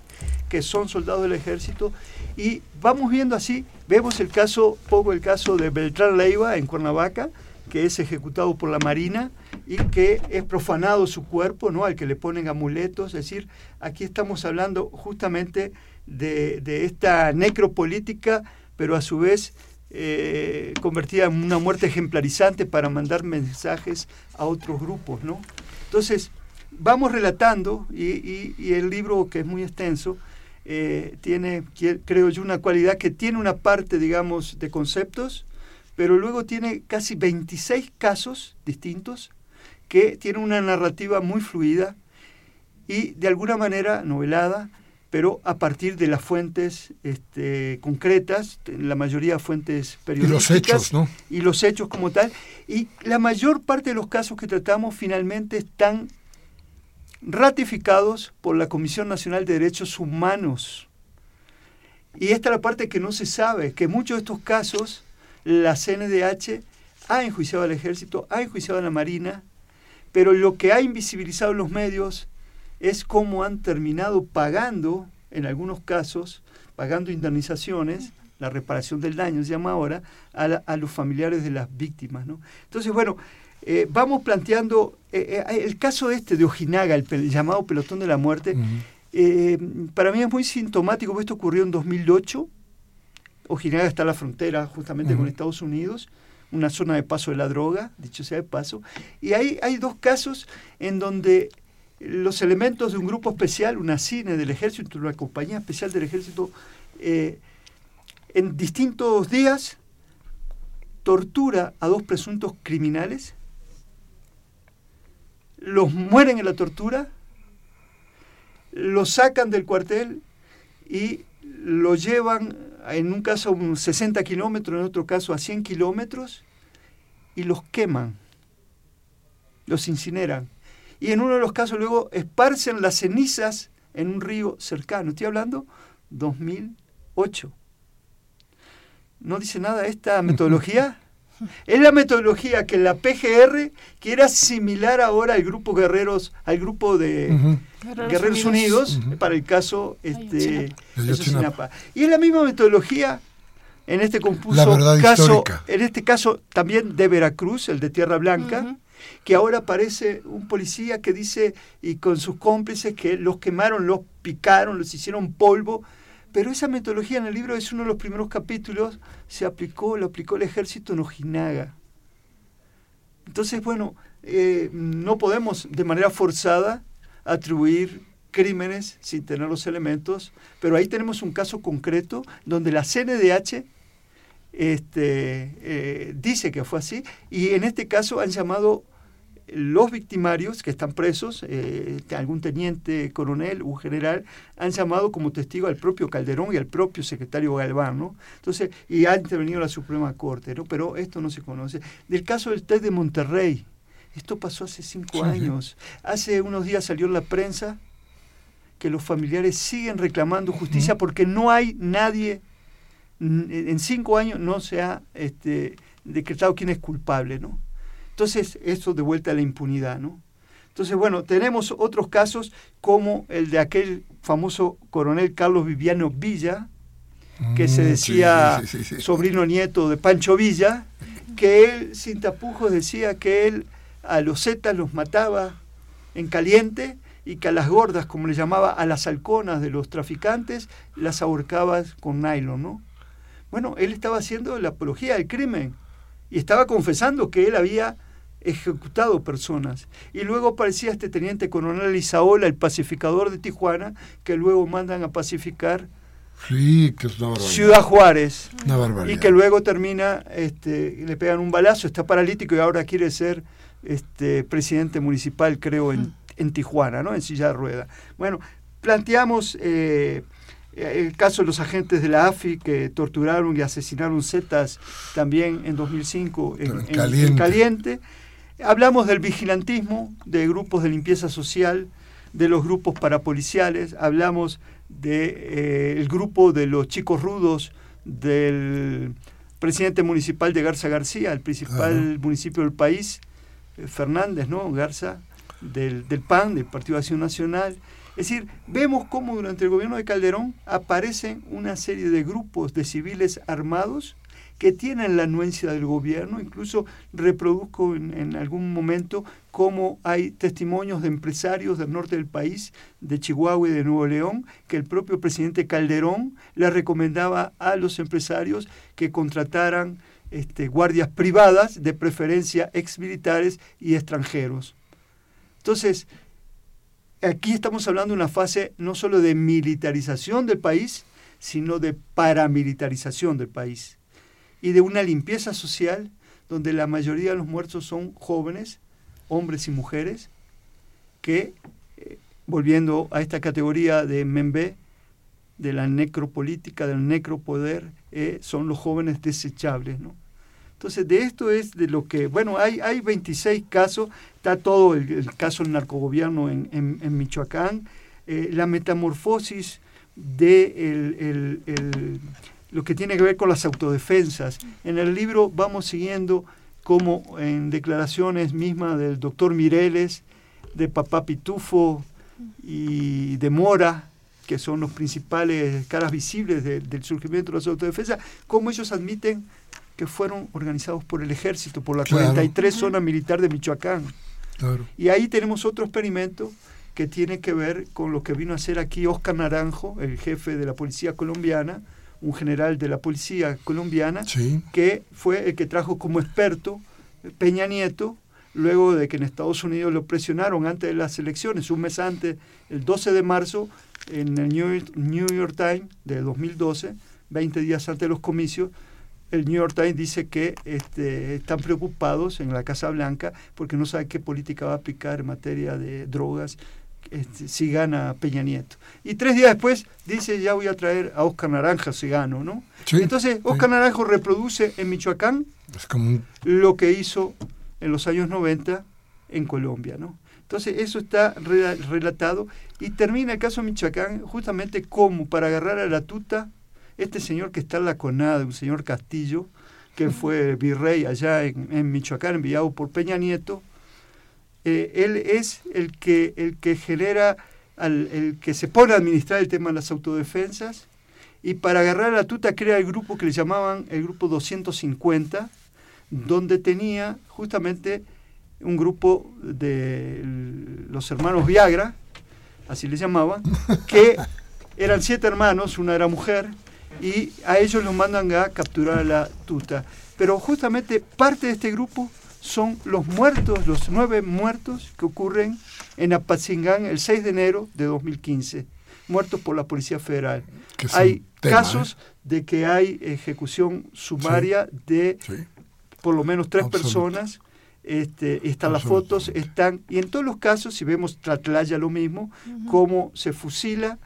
que son soldados del ejército, y vamos viendo así, vemos el caso, poco el caso de Beltrán Leiva en Cuernavaca, que es ejecutado por la Marina y que es profanado su cuerpo, ¿no? al que le ponen amuletos, es decir, aquí estamos hablando justamente de, de esta necropolítica, pero a su vez eh, convertida en una muerte ejemplarizante para mandar mensajes a otros grupos, ¿no? Entonces, vamos relatando, y, el libro, que es muy extenso, eh, tiene, creo yo, una cualidad que tiene una parte, digamos, de conceptos, pero luego tiene casi 26 casos distintos que tienen una narrativa muy fluida y de alguna manera novelada, pero a partir de las fuentes este, concretas, la mayoría fuentes periodísticas. Y los hechos, ¿no? Y los hechos como tal. Y la mayor parte de los casos que tratamos finalmente están ratificados por la Comisión Nacional de Derechos Humanos. Y esta es la parte que no se sabe, que muchos de estos casos la CNDH ha enjuiciado al ejército, ha enjuiciado a la Marina, pero lo que ha invisibilizado en los medios es cómo han terminado pagando, en algunos casos, pagando indemnizaciones, la reparación del daño se llama ahora, a, los familiares de las víctimas. ¿no? Entonces, bueno, eh, vamos planteando eh, eh, el caso este de Ojinaga, el, llamado pelotón de la muerte, para mí es muy sintomático, esto ocurrió en 2008, Ojinaga está a la frontera justamente con Estados Unidos, una zona de paso de la droga, dicho sea de paso, y hay, hay dos casos en donde los elementos de un grupo especial, una cine del ejército, una compañía especial del ejército, eh, en distintos días tortura a dos presuntos criminales, los mueren en la tortura, los sacan del cuartel y lo llevan en un caso a 60 kilómetros, en otro caso a 100 kilómetros, y los queman, los incineran. Y en uno de los casos luego esparcen las cenizas en un río cercano. Estoy hablando 2008. ¿No dice nada esta metodología? Es la metodología que la PGR, que era similar ahora al grupo guerreros, al grupo de Guerreros, Unidos, para el caso este, de Y es la misma metodología en este compuso caso, en este caso también de Veracruz, el de Tierra Blanca, que ahora aparece un policía que dice, y con sus cómplices, que los quemaron, los picaron, los hicieron polvo, pero esa metodología en el libro es uno de los primeros capítulos, se aplicó, lo aplicó el ejército en Ojinaga. Entonces, bueno, eh, no podemos de manera forzada atribuir crímenes sin tener los elementos, pero ahí tenemos un caso concreto donde la CNDH este, eh, dice que fue así y en este caso han llamado los victimarios que están presos, eh, algún teniente coronel, un general, han llamado como testigo al propio Calderón y al propio secretario Galván, ¿no? Entonces, y ha intervenido la Suprema Corte, ¿no? Pero esto no se conoce. Del caso del TED de Monterrey, esto pasó hace cinco años. Hace unos días salió en la prensa que los familiares siguen reclamando justicia porque no hay nadie, en cinco años no se ha este, decretado quién es culpable, ¿no? Entonces, esto de vuelta a la impunidad, ¿no? Entonces, bueno, tenemos otros casos como el de aquel famoso coronel Carlos Viviano Villa, que se mm, decía sobrino nieto de Pancho Villa, que él sin tapujos decía que él a los zetas los mataba en caliente y que a las gordas, como le llamaba, a las halconas de los traficantes, las ahorcaba con nylon, ¿no? Bueno, él estaba haciendo la apología del crimen y estaba confesando que él había ejecutado personas. Y luego aparecía este teniente coronel Isaola, el pacificador de Tijuana, que luego mandan a pacificar Ciudad Juárez. y que luego termina, este, le pegan un balazo, está paralítico y ahora quiere ser este, presidente municipal, creo, en, en Tijuana, ¿no? En silla de rueda. Bueno, planteamos eh, el caso de los agentes de la AFI que torturaron y asesinaron Zetas también en 2005 en, caliente. Hablamos del vigilantismo, de grupos de limpieza social, de los grupos parapoliciales, hablamos del de, eh, grupo de los chicos rudos del presidente municipal de Garza García, el principal municipio del país, eh, Fernández, ¿no? Garza, del, del PAN, del Partido Acción Nacional. Es decir, vemos cómo durante el gobierno de Calderón aparecen una serie de grupos de civiles armados que tienen la anuencia del gobierno. Incluso reproduzco en, algún momento cómo hay testimonios de empresarios del norte del país, de Chihuahua y de Nuevo León, que el propio presidente Calderón le recomendaba a los empresarios que contrataran este, guardias privadas, de preferencia exmilitares y extranjeros. Entonces, aquí estamos hablando de una fase no solo de militarización del país, sino de paramilitarización del país y de una limpieza social donde la mayoría de los muertos son jóvenes, hombres y mujeres, que, eh, volviendo a esta categoría de Membe, de la necropolítica, del necropoder, eh, son los jóvenes desechables, ¿no? Entonces, de esto es de lo que, bueno, hay, hay 26 casos, está todo el, caso del narcogobierno en, en, Michoacán, eh, la metamorfosis de el, lo que tiene que ver con las autodefensas. En el libro vamos siguiendo como en declaraciones mismas del doctor Mireles, de Papá Pitufo y de Mora, que son los principales caras visibles del surgimiento de las autodefensas, cómo ellos admiten que fueron organizados por el ejército, por la 43 zona militar de Michoacán. Y ahí tenemos otro experimento que tiene que ver con lo que vino a hacer aquí Oscar Naranjo, el jefe de la policía colombiana, un general de la policía colombiana, que fue el que trajo como experto Peña Nieto, luego de que en Estados Unidos lo presionaron antes de las elecciones, un mes antes, el 12 de marzo, en el New York Times de 2012, 20 días antes de los comicios, el New York Times dice que este, están preocupados en la Casa Blanca porque no saben qué política va a aplicar en materia de drogas este, si gana Peña Nieto. Y tres días después dice, ya voy a traer a Oscar Naranja si gano, ¿no? Entonces, Oscar Naranjo reproduce en Michoacán lo que hizo en los años 90 en Colombia, ¿no? Entonces, eso está relatado y termina el caso de Michoacán justamente como para agarrar a la tuta este señor que está en la CONAD, un señor Castillo, que fue virrey allá en, Michoacán, enviado por Peña Nieto, eh, él es el que, el que genera, el que se pone a administrar el tema de las autodefensas y para agarrar la tuta crea el grupo que le llamaban el grupo 250, donde tenía justamente un grupo de los hermanos Viagra, así les llamaban, que eran siete hermanos, una era mujer, y a ellos los mandan a capturar a la tuta. Pero justamente parte de este grupo son los muertos, los nueve muertos que ocurren en Apatzingán el 6 de enero de 2015, muertos por la Policía Federal. Hay casos ¿eh? de que hay ejecución sumaria de por lo menos tres personas. Este, están las fotos, están, y en todos los casos, si vemos Tlatlaya lo mismo, cómo se fusila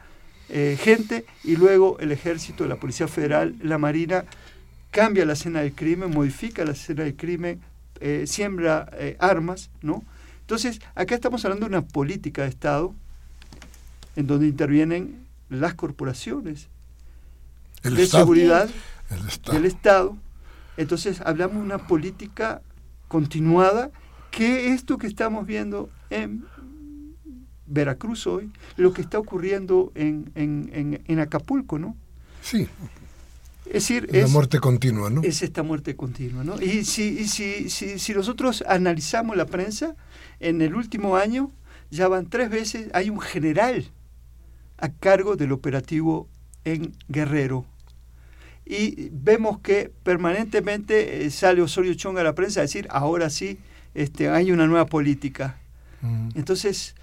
eh, gente y luego el ejército, la Policía Federal, la Marina cambia la escena del crimen, modifica la escena del crimen, eh, siembra eh, armas, ¿no? Entonces, acá estamos hablando de una política de Estado en donde intervienen las corporaciones de seguridad del Estado. Entonces, hablamos de una política continuada que esto que estamos viendo en Veracruz hoy, lo que está ocurriendo en, en, en, Acapulco, ¿no? Sí. Es decir, es la muerte continua, ¿no? Es esta muerte continua, ¿no? Y si, y si, si, si nosotros analizamos la prensa, en el último año ya van tres veces, hay un general a cargo del operativo en Guerrero. Y vemos que permanentemente eh, sale Osorio Chong a la prensa a decir, ahora sí, este, hay una nueva política. Entonces,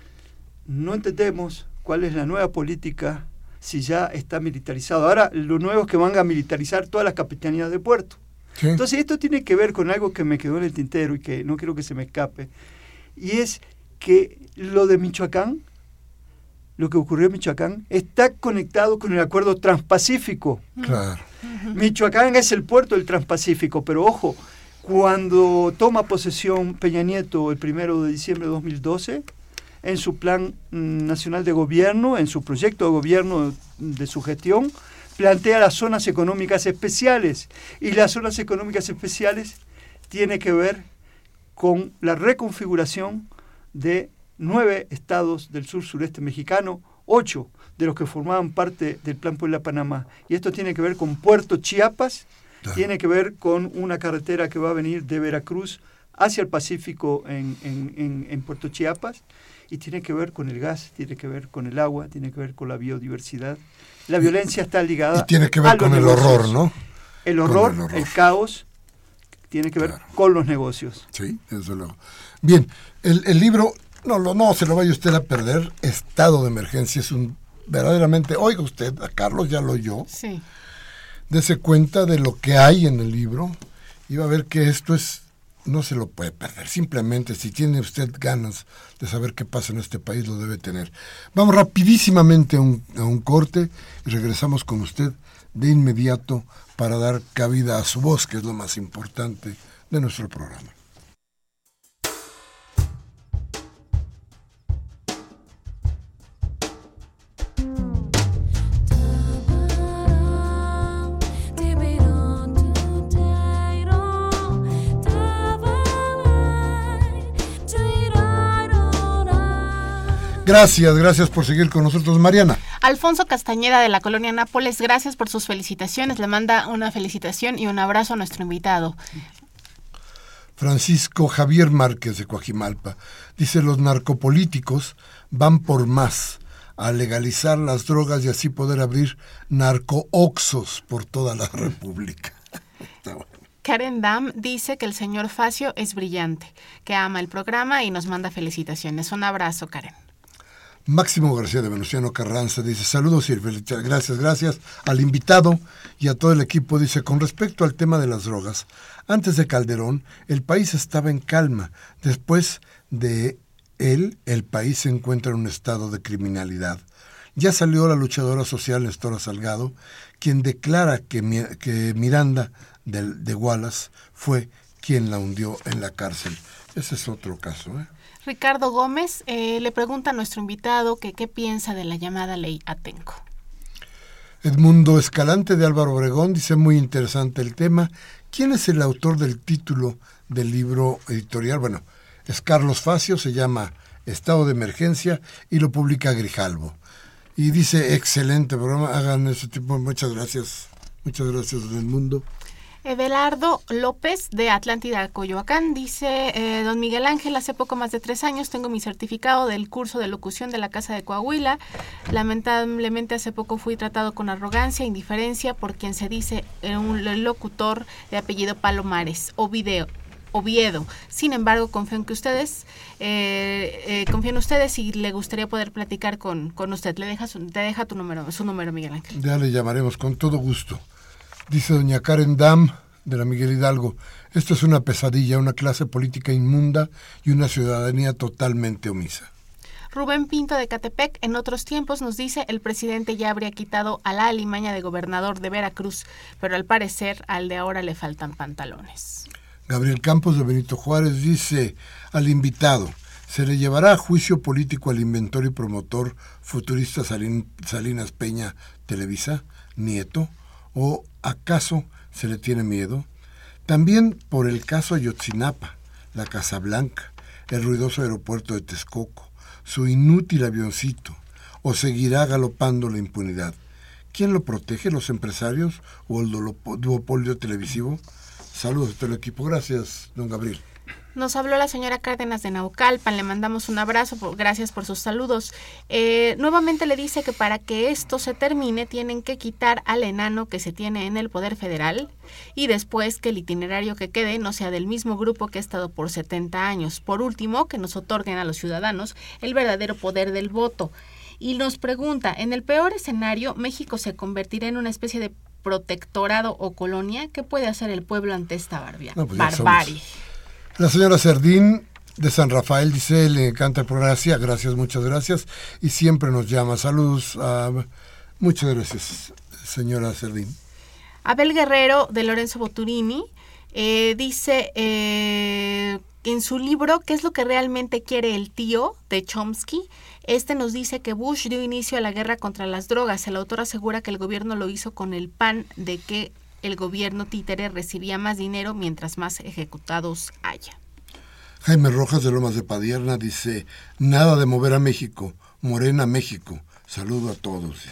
no entendemos cuál es la nueva política si ya está militarizado. Ahora, lo nuevo es que van a militarizar todas las capitanías de puerto. Entonces, esto tiene que ver con algo que me quedó en el tintero y que no quiero que se me escape. Y es que lo de Michoacán, lo que ocurrió en Michoacán, está conectado con el acuerdo transpacífico. Claro. Michoacán es el puerto del Transpacífico, pero ojo, cuando toma posesión Peña Nieto el primero de diciembre de 2012, en su plan mm, nacional de gobierno, en su proyecto de gobierno de su gestión, plantea las zonas económicas especiales. Y las zonas económicas especiales tiene que ver con la reconfiguración de nueve estados del sur sureste mexicano, ocho de los que formaban parte del Plan Puebla Panamá. Y esto tiene que ver con Puerto Chiapas, tiene que ver con una carretera que va a venir de Veracruz hacia el Pacífico en, en, en Puerto Chiapas, y tiene que ver con el gas, tiene que ver con el agua, tiene que ver con la biodiversidad. La violencia está ligada y tiene que ver con el horror, ¿no? El horror, el, caos, tiene que ver con los negocios. Sí, desde luego. Bien, el, el libro, no, lo, no se lo vaya usted a perder, Estado de Emergencia es un verdaderamente, oiga usted, a Carlos ya lo oyó, sí. dese cuenta de lo que hay en el libro y va a ver que esto es no se lo puede perder. Simplemente, si tiene usted ganas de saber qué pasa en este país, lo debe tener. Vamos rapidísimamente a un, corte y regresamos con usted de inmediato para dar cabida a su voz, que es lo más importante de nuestro programa. Gracias, gracias por seguir con nosotros, Mariana. Alfonso Castañeda de la colonia Nápoles, gracias por sus felicitaciones. Le manda una felicitación y un abrazo a nuestro invitado. Francisco Javier Márquez de Coajimalpa dice: Los narcopolíticos van por más a legalizar las drogas y así poder abrir narcooxos por toda la República. Karen Dam dice que el señor Facio es brillante, que ama el programa y nos manda felicitaciones. Un abrazo, Karen. Máximo García de Venustiano Carranza dice, saludos y gracias, gracias al invitado y a todo el equipo. Dice, con respecto al tema de las drogas, antes de Calderón el país estaba en calma, después de él, el país se encuentra en un estado de criminalidad. Ya salió la luchadora social Nestora Salgado, quien declara que, que Miranda de, de, Wallace fue quien la hundió en la cárcel. Ese es otro caso. ¿eh? Ricardo Gómez eh, le pregunta a nuestro invitado que qué piensa de la llamada ley Atenco. Edmundo Escalante de Álvaro Obregón dice muy interesante el tema. ¿Quién es el autor del título del libro editorial? Bueno, es Carlos Facio, se llama Estado de Emergencia y lo publica Grijalvo. Y dice, excelente programa, hagan ese tipo, muchas gracias, muchas gracias Edmundo. Evelardo López de Atlántida, Coyoacán, dice, eh, don Miguel Ángel, hace poco más de tres años tengo mi certificado del curso de locución de la Casa de Coahuila. Lamentablemente hace poco fui tratado con arrogancia e indiferencia por quien se dice un locutor de apellido Palomares o video. Oviedo. Sin embargo, confío en que ustedes, eh, eh, confío en ustedes y le gustaría poder platicar con, con usted. Le deja, su, te deja tu número, su número, Miguel Ángel. Ya le llamaremos con todo gusto. Dice doña Karen Dam de la Miguel Hidalgo, esto es una pesadilla, una clase política inmunda y una ciudadanía totalmente omisa. Rubén Pinto de Catepec en otros tiempos nos dice el presidente ya habría quitado a la alimaña de gobernador de Veracruz, pero al parecer al de ahora le faltan pantalones. Gabriel Campos de Benito Juárez dice al invitado, se le llevará a juicio político al inventor y promotor futurista Salinas Peña Televisa, nieto, o acaso se le tiene miedo? También por el caso Ayotzinapa, la Casa Blanca, el ruidoso aeropuerto de Texcoco, su inútil avioncito, o seguirá galopando la impunidad. ¿Quién lo protege, los empresarios o el duopolio televisivo? Saludos a todo el equipo. Gracias, don Gabriel. Nos habló la señora Cárdenas de Naucalpan, le mandamos un abrazo, gracias por sus saludos. Eh, nuevamente le dice que para que esto se termine tienen que quitar al enano que se tiene en el Poder Federal y después que el itinerario que quede no sea del mismo grupo que ha estado por 70 años. Por último, que nos otorguen a los ciudadanos el verdadero poder del voto. Y nos pregunta, en el peor escenario, México se convertirá en una especie de protectorado o colonia. ¿Qué puede hacer el pueblo ante esta barbia? pues barbarie? La señora Cerdín de San Rafael dice, le encanta el programa, gracias, muchas gracias, y siempre nos llama. Saludos, muchas gracias, señora Cerdín. Abel Guerrero de Lorenzo Boturini eh, dice eh, en su libro ¿Qué es lo que realmente quiere el tío? de Chomsky. Este nos dice que Bush dio inicio a la guerra contra las drogas. El autor asegura que el gobierno lo hizo con el pan de que el gobierno títere recibía más dinero mientras más ejecutados haya. Jaime Rojas de Lomas de Padierna dice, nada de mover a México, Morena México. Saludo a todos.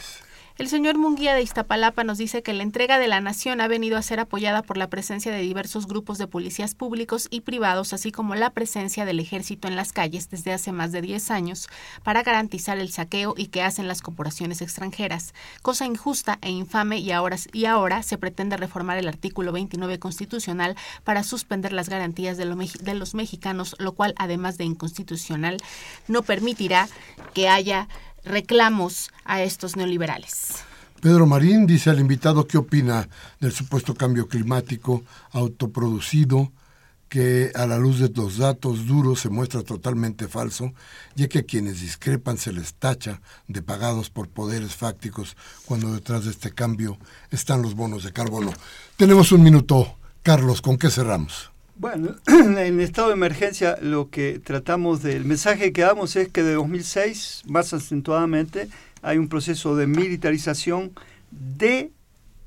El señor Munguía de Iztapalapa nos dice que la entrega de la nación ha venido a ser apoyada por la presencia de diversos grupos de policías públicos y privados, así como la presencia del ejército en las calles desde hace más de 10 años para garantizar el saqueo y que hacen las corporaciones extranjeras, cosa injusta e infame y ahora, y ahora se pretende reformar el artículo 29 constitucional para suspender las garantías de, de los mexicanos, lo cual además de inconstitucional no permitirá que haya reclamos a estos neoliberales. Pedro Marín dice al invitado qué opina del supuesto cambio climático autoproducido que a la luz de los datos duros se muestra totalmente falso, ya que a quienes discrepan se les tacha de pagados por poderes fácticos cuando detrás de este cambio están los bonos de carbono. Tenemos un minuto. Carlos, ¿con qué cerramos? Bueno, en estado de emergencia lo que tratamos del mensaje que damos es que de 2006, más acentuadamente, hay un proceso de militarización de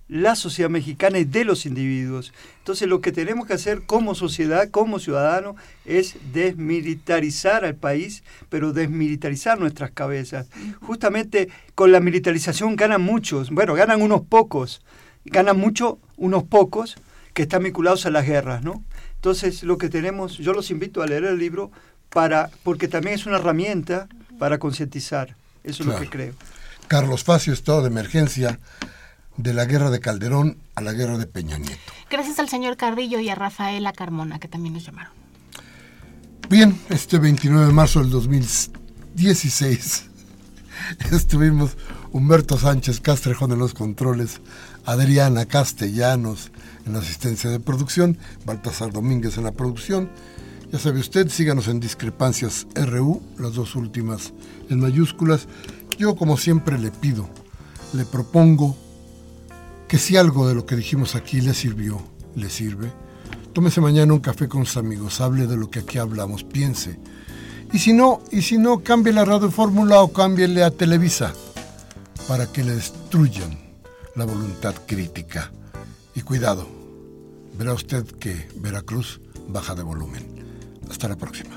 la sociedad mexicana y de los individuos. Entonces lo que tenemos que hacer como sociedad, como ciudadanos, es desmilitarizar al país, pero desmilitarizar nuestras cabezas. Justamente con la militarización ganan muchos, bueno, ganan unos pocos, ganan mucho unos pocos que están vinculados a las guerras, ¿no? Entonces, lo que tenemos, yo los invito a leer el libro para, porque también es una herramienta para concientizar. Eso es lo que creo. Carlos Facio, estado de emergencia de la guerra de Calderón a la guerra de Peña Nieto. Gracias al señor Carrillo y a Rafaela Carmona, que también nos llamaron. Bien, este 29 de marzo del 2016 estuvimos Humberto Sánchez Castrejón en los controles, Adriana Castellanos, en la asistencia de producción, Baltasar Domínguez en la producción Ya sabe usted, síganos en Discrepancias RU, las dos últimas en mayúsculas. Yo, como siempre, le pido, le propongo que si algo de lo que dijimos aquí le sirvió, le sirve, tómese mañana un café con sus amigos, hable de lo que aquí hablamos, piense. Y si no, y si no, cambie la radio fórmula o cámbiele a Televisa para que le destruyan la voluntad crítica. Y cuidado, verá usted que Veracruz baja de volumen. Hasta la próxima.